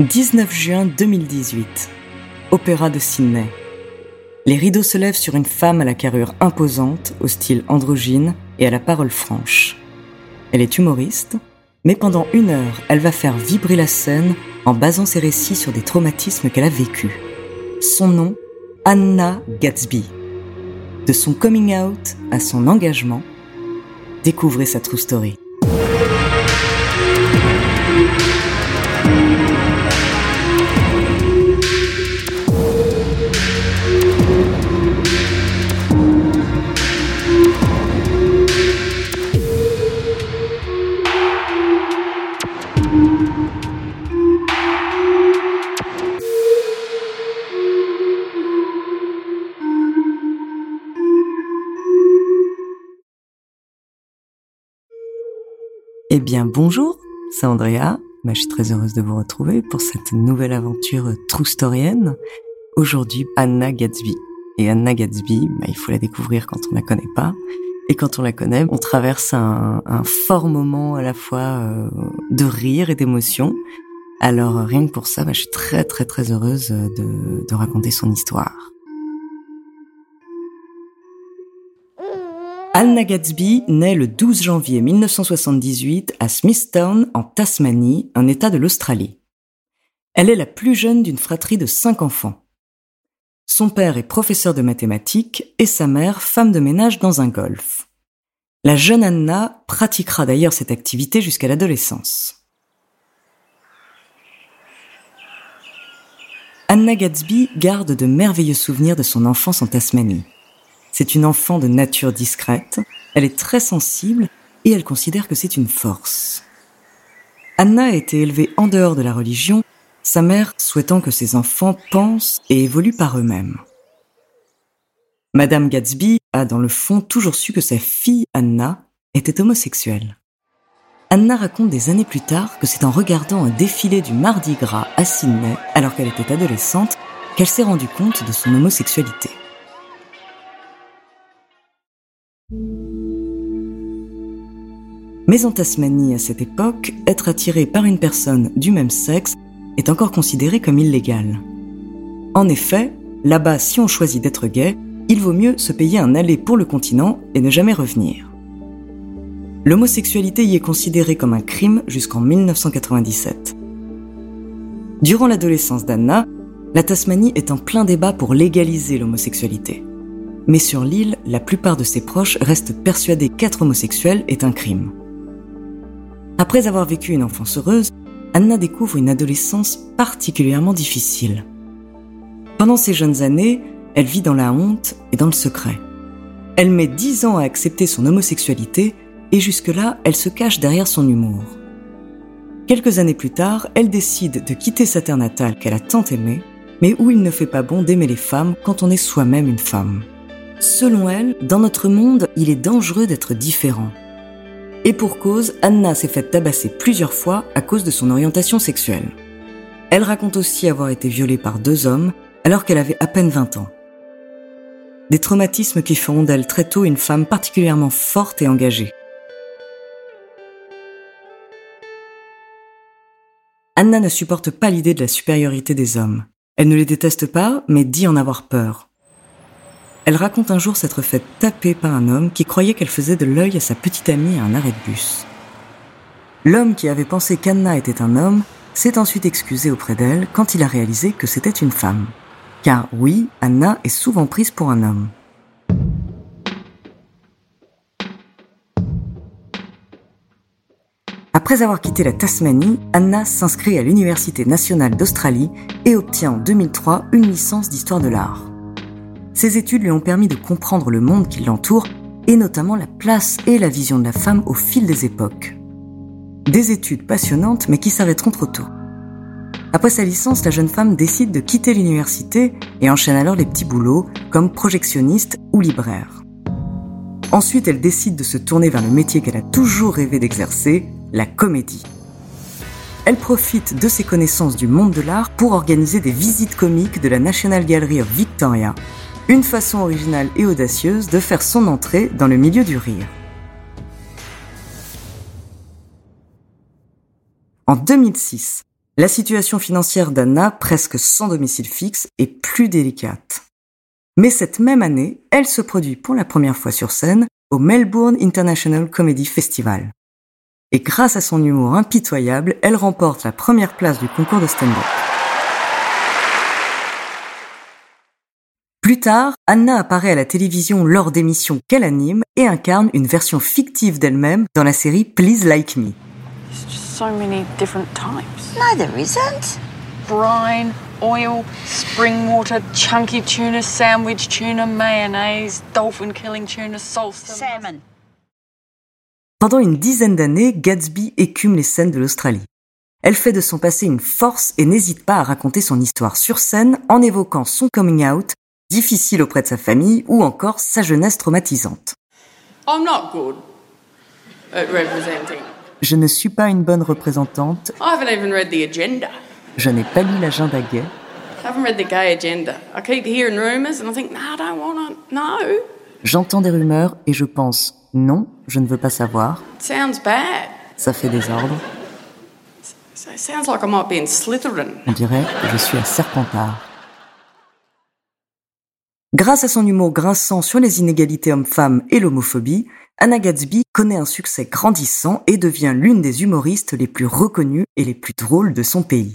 19 juin 2018. Opéra de Sydney. Les rideaux se lèvent sur une femme à la carrure imposante, au style androgyne et à la parole franche. Elle est humoriste, mais pendant une heure, elle va faire vibrer la scène en basant ses récits sur des traumatismes qu'elle a vécus. Son nom, Anna Gatsby. De son coming out à son engagement, découvrez sa true story. Bien, bonjour, c'est Andrea. Bah, je suis très heureuse de vous retrouver pour cette nouvelle aventure true storienne. Aujourd'hui, Anna Gatsby. Et Anna Gatsby, bah, il faut la découvrir quand on la connaît pas. Et quand on la connaît, on traverse un, fort moment à la fois euh, de rire et d'émotion. Alors rien que pour ça, bah, je suis très très très heureuse de, de raconter son histoire. Anna Gatsby naît le 12 janvier 1978 à Smithtown, en Tasmanie, un État de l'Australie. Elle est la plus jeune d'une fratrie de cinq enfants. Son père est professeur de mathématiques et sa mère femme de ménage dans un golf. La jeune Anna pratiquera d'ailleurs cette activité jusqu'à l'adolescence. Anna Gatsby garde de merveilleux souvenirs de son enfance en Tasmanie. C'est une enfant de nature discrète, elle est très sensible et elle considère que c'est une force. Anna a été élevée en dehors de la religion, sa mère souhaitant que ses enfants pensent et évoluent par eux-mêmes. Madame Gatsby a dans le fond toujours su que sa fille Anna était homosexuelle. Anna raconte des années plus tard que c'est en regardant un défilé du Mardi Gras à Sydney, alors qu'elle était adolescente, qu'elle s'est rendue compte de son homosexualité. Mais en Tasmanie, à cette époque, être attiré par une personne du même sexe est encore considéré comme illégal. En effet, là-bas, si on choisit d'être gay, il vaut mieux se payer un aller pour le continent et ne jamais revenir. L'homosexualité y est considérée comme un crime jusqu'en 1997. Durant l'adolescence d'Anna, la Tasmanie est en plein débat pour légaliser l'homosexualité. Mais sur l'île, la plupart de ses proches restent persuadés qu'être homosexuel est un crime. Après avoir vécu une enfance heureuse, Anna découvre une adolescence particulièrement difficile. Pendant ces jeunes années, elle vit dans la honte et dans le secret. Elle met dix ans à accepter son homosexualité et jusque-là, elle se cache derrière son humour. Quelques années plus tard, elle décide de quitter sa terre natale qu'elle a tant aimée, mais où il ne fait pas bon d'aimer les femmes quand on est soi-même une femme. Selon elle, dans notre monde, il est dangereux d'être différent. Et pour cause, Anna s'est faite tabasser plusieurs fois à cause de son orientation sexuelle. Elle raconte aussi avoir été violée par deux hommes alors qu'elle avait à peine 20 ans. Des traumatismes qui feront d'elle très tôt une femme particulièrement forte et engagée. Anna ne supporte pas l'idée de la supériorité des hommes. Elle ne les déteste pas, mais dit en avoir peur. Elle raconte un jour s'être faite taper par un homme qui croyait qu'elle faisait de l'œil à sa petite amie à un arrêt de bus. L'homme qui avait pensé qu'Anna était un homme s'est ensuite excusé auprès d'elle quand il a réalisé que c'était une femme. Car oui, Anna est souvent prise pour un homme. Après avoir quitté la Tasmanie, Anna s'inscrit à l'Université nationale d'Australie et obtient en 2003 une licence d'histoire de l'art. Ses études lui ont permis de comprendre le monde qui l'entoure et notamment la place et la vision de la femme au fil des époques. Des études passionnantes mais qui s'arrêteront trop tôt. Après sa licence, la jeune femme décide de quitter l'université et enchaîne alors les petits boulots comme projectionniste ou libraire. Ensuite, elle décide de se tourner vers le métier qu'elle a toujours rêvé d'exercer, la comédie. Elle profite de ses connaissances du monde de l'art pour organiser des visites comiques de la National Gallery of Victoria, une façon originale et audacieuse de faire son entrée dans le milieu du rire. En 2006, la situation financière d'Anna, presque sans domicile fixe, est plus délicate. Mais cette même année, elle se produit pour la première fois sur scène au Melbourne International Comedy Festival. Et grâce à son humour impitoyable, elle remporte la première place du concours de stand-up. Plus tard, Anna apparaît à la télévision lors d'émissions qu'elle anime et incarne une version fictive d'elle-même dans la série Please Like Me. so many different types. No, there isn't. Brine, oil, spring water, chunky tuna, sandwich tuna, mayonnaise, dolphin killing tuna, salsa. Salmon. Pendant une dizaine d'années, Gatsby écume les scènes de l'Australie. Elle fait de son passé une force et n'hésite pas à raconter son histoire sur scène en évoquant son coming out, difficile auprès de sa famille ou encore sa jeunesse traumatisante. I'm not good at representing. Je ne suis pas une bonne représentante, I haven't even read the agenda. je n'ai pas lu l'agenda gay, I haven't read the gay agenda. I keep hearing rumours and I think, no, I don't want to know. j'entends des rumeurs et je pense non, je ne veux pas savoir, It sounds bad. ça fait désordre, So it sounds like I might be in Slytherin. on dirait que je suis à Serpentard. Grâce à son humour grinçant sur les inégalités hommes-femmes et l'homophobie, Anna Gatsby connaît un succès grandissant et devient l'une des humoristes les plus reconnues et les plus drôles de son pays.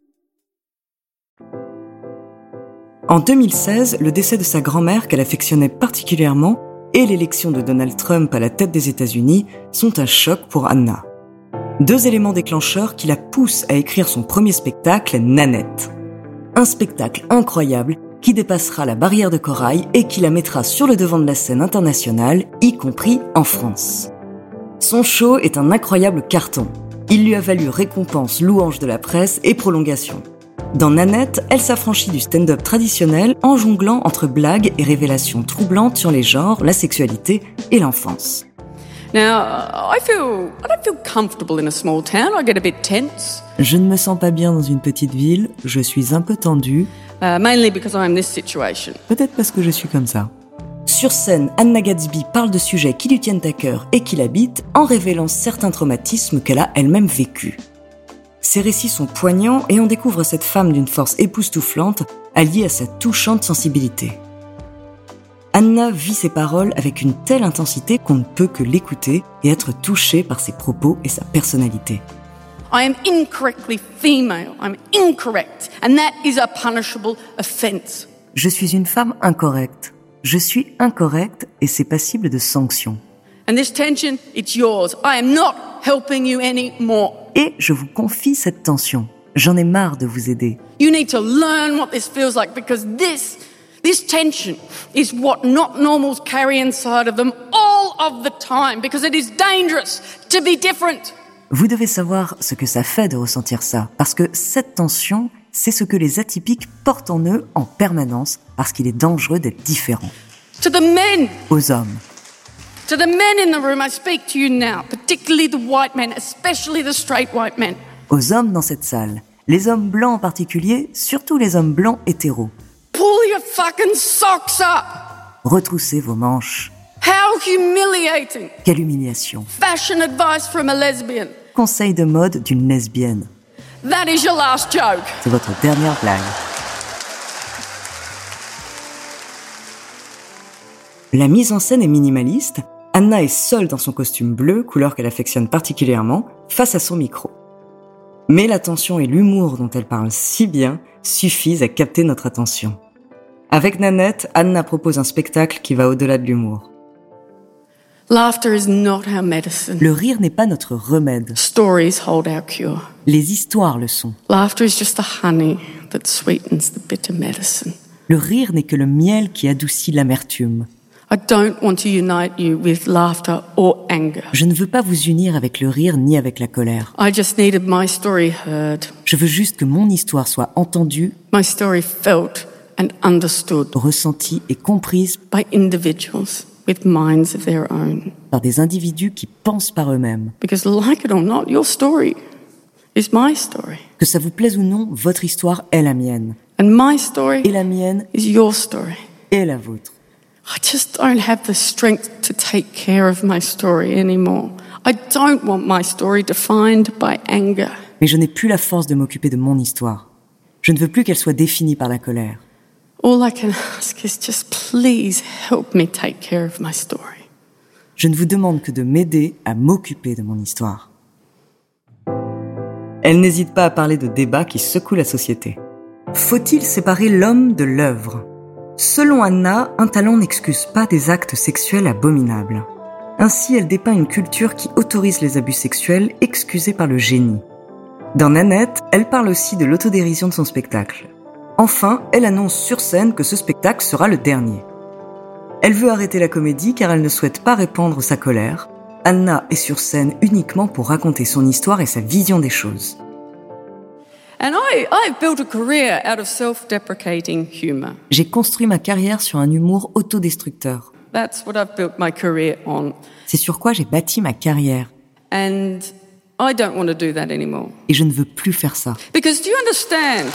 En 2016, le décès de sa grand-mère qu'elle affectionnait particulièrement et l'élection de Donald Trump à la tête des États-Unis sont un choc pour Anna. Deux éléments déclencheurs qui la poussent à écrire son premier spectacle, Nanette. Un spectacle incroyable qui dépassera la barrière de corail et qui la mettra sur le devant de la scène internationale, y compris en France. Son show est un incroyable carton. Il lui a valu récompense, louange de la presse et prolongation. Dans Nanette, elle s'affranchit du stand-up traditionnel en jonglant entre blagues et révélations troublantes sur les genres, la sexualité et l'enfance. Je ne me sens pas bien dans une petite ville, je suis un peu tendue, uh, peut-être parce que je suis comme ça. Sur scène, Anna Gatsby parle de sujets qui lui tiennent à cœur et qui l'habitent en révélant certains traumatismes qu'elle a elle-même vécus. Ces récits sont poignants et on découvre cette femme d'une force époustouflante alliée à sa touchante sensibilité. Anna vit ses paroles avec une telle intensité qu'on ne peut que l'écouter et être touché par ses propos et sa personnalité. I am incorrectly female. I'm incorrect, and that is a punishable. Je suis une femme incorrecte. Je suis incorrecte et c'est passible de sanctions. And this tension, it's yours. I am not helping you anymore. Et je vous confie cette tension. J'en ai marre de vous aider. You need to learn what this feels like because this, this tension is what not normals carry inside of them all of the time because it is dangerous to be different. Vous devez savoir ce que ça fait de ressentir ça, parce que cette tension, c'est ce que les atypiques portent en eux en permanence, parce qu'il est dangereux d'être différent. To the men, aux hommes. To the men in the room, I speak to you now, particularly the white men, especially the straight white men. Aux hommes dans cette salle. Les hommes blancs en particulier, surtout les hommes blancs hétéros. Pull your fucking socks up. Retroussez vos manches. How humiliating. Quelle humiliation. Fashion advice from a lesbian. Conseil de mode d'une lesbienne. That is your last joke. C'est votre dernière blague. La mise en scène est minimaliste. Anna est seule dans son costume bleu, couleur qu'elle affectionne particulièrement, face à son micro. Mais l'attention et l'humour dont elle parle si bien suffisent à capter notre attention. Avec Nanette, Anna propose un spectacle qui va au-delà de l'humour. Laughter is not our medicine. Le rire n'est pas notre remède. Stories hold our cure. Les histoires le sont. Laughter is just the honey that sweetens the bitter medicine. Le rire n'est que le miel qui adoucit l'amertume. I don't want to unite you with laughter or anger. Je ne veux pas vous unir avec le rire ni avec la colère. I just needed my story heard, Je veux juste que mon histoire soit entendue, my story felt and understood ressentie et comprise by individuals with minds of their own. par des individus qui pensent par eux-mêmes. Because, like it or not, your story is my story. Que ça vous plaise ou non, votre histoire est la mienne. And my story Et la mienne is your story. est la vôtre. I just don't have the strength to take care of my story anymore. I don't want my story defined by anger. Mais je n'ai plus la force de m'occuper de mon histoire. Je ne veux plus qu'elle soit définie par la colère. All I can ask is just please help me take care of my story. Je ne vous demande que de m'aider à m'occuper de mon histoire. Elle n'hésite pas à parler de débats qui secouent la société. Faut-il séparer l'homme de l'œuvre? Selon Anna, un talent n'excuse pas des actes sexuels abominables. Ainsi, elle dépeint une culture qui autorise les abus sexuels excusés par le génie. Dans Nanette, elle parle aussi de l'autodérision de son spectacle. Enfin, elle annonce sur scène que ce spectacle sera le dernier. Elle veut arrêter la comédie car elle ne souhaite pas répandre sa colère. Anna est sur scène uniquement pour raconter son histoire et sa vision des choses. J'ai construit ma carrière sur un humour autodestructeur. That's what I've built my career on. C'est sur quoi j'ai bâti ma carrière. And I don't want to do that anymore. Et je ne veux plus faire ça. Because do you understand?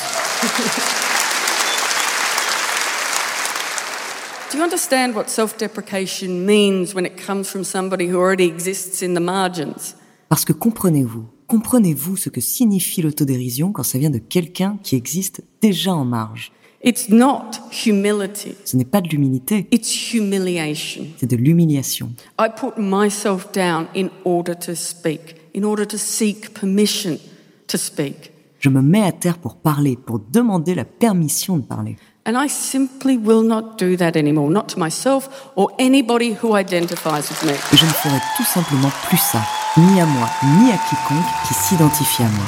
do you understand what self deprecation means when it comes from somebody who already exists in the margins? Parce que comprenez-vous, comprenez-vous ce que signifie l'autodérision quand ça vient de quelqu'un qui existe déjà en marge? It's not humility, Ce n'est pas de l'humilité, it's humiliation. c'est de l'humiliation. I put myself down in order to speak, in order to seek permission to speak. Je me mets à terre pour parler, pour demander la permission de parler. And I simply will not do that anymore, not to myself or anybody who identifies with me. Je ne ferai tout simplement plus ça, ni à moi, ni à quiconque qui s'identifie à moi.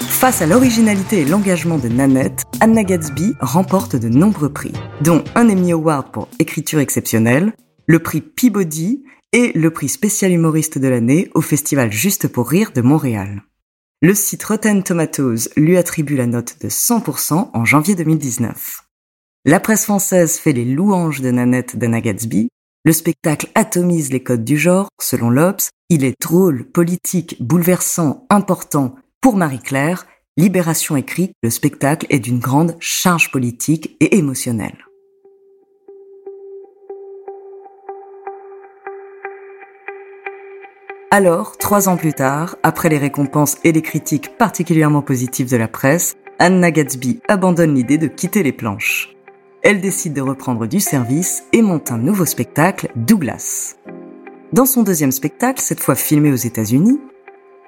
Face à l'originalité et l'engagement de Nanette, Anna Gatsby remporte de nombreux prix, dont un Emmy Award pour écriture exceptionnelle, le prix Peabody et le prix spécial humoriste de l'année au festival Juste pour rire de Montréal. Le site Rotten Tomatoes lui attribue la note de 100% en janvier 2019. La presse française fait les louanges de Nanette d'Anna Gatsby. Le spectacle atomise les codes du genre, selon l'Obs. Il est drôle, politique, bouleversant, important. Pour Marie-Claire, Libération écrit, le spectacle est d'une grande charge politique et émotionnelle. Alors, trois ans plus tard, après les récompenses et les critiques particulièrement positives de la presse, Anna Gatsby abandonne l'idée de quitter les planches. Elle décide de reprendre du service et monte un nouveau spectacle, Douglas. Dans son deuxième spectacle, cette fois filmé aux États-Unis,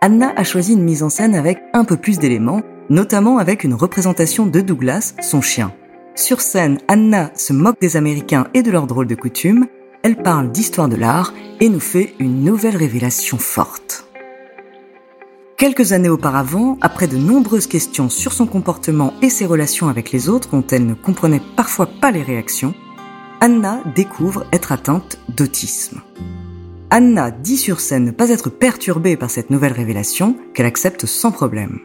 Anna a choisi une mise en scène avec un peu plus d'éléments, notamment avec une représentation de Douglas, son chien. Sur scène, Anna se moque des Américains et de leurs drôles de coutumes, elle parle d'histoire de l'art et nous fait une nouvelle révélation forte. Quelques années auparavant, après de nombreuses questions sur son comportement et ses relations avec les autres dont elle ne comprenait parfois pas les réactions, Anna découvre être atteinte d'autisme. Anna dit sur scène ne pas être perturbée par cette nouvelle révélation qu'elle accepte sans problème.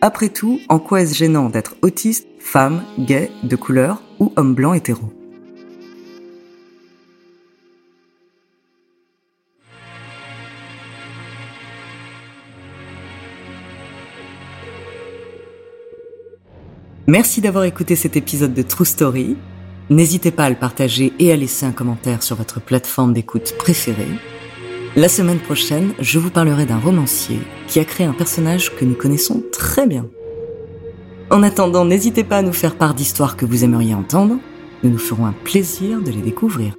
Après tout, en quoi est-ce gênant d'être autiste, femme, gay, de couleur ou homme blanc hétéro? Merci d'avoir écouté cet épisode de True Story. N'hésitez pas à le partager et à laisser un commentaire sur votre plateforme d'écoute préférée. La semaine prochaine, je vous parlerai d'un romancier qui a créé un personnage que nous connaissons très bien. En attendant, n'hésitez pas à nous faire part d'histoires que vous aimeriez entendre. Nous nous ferons un plaisir de les découvrir.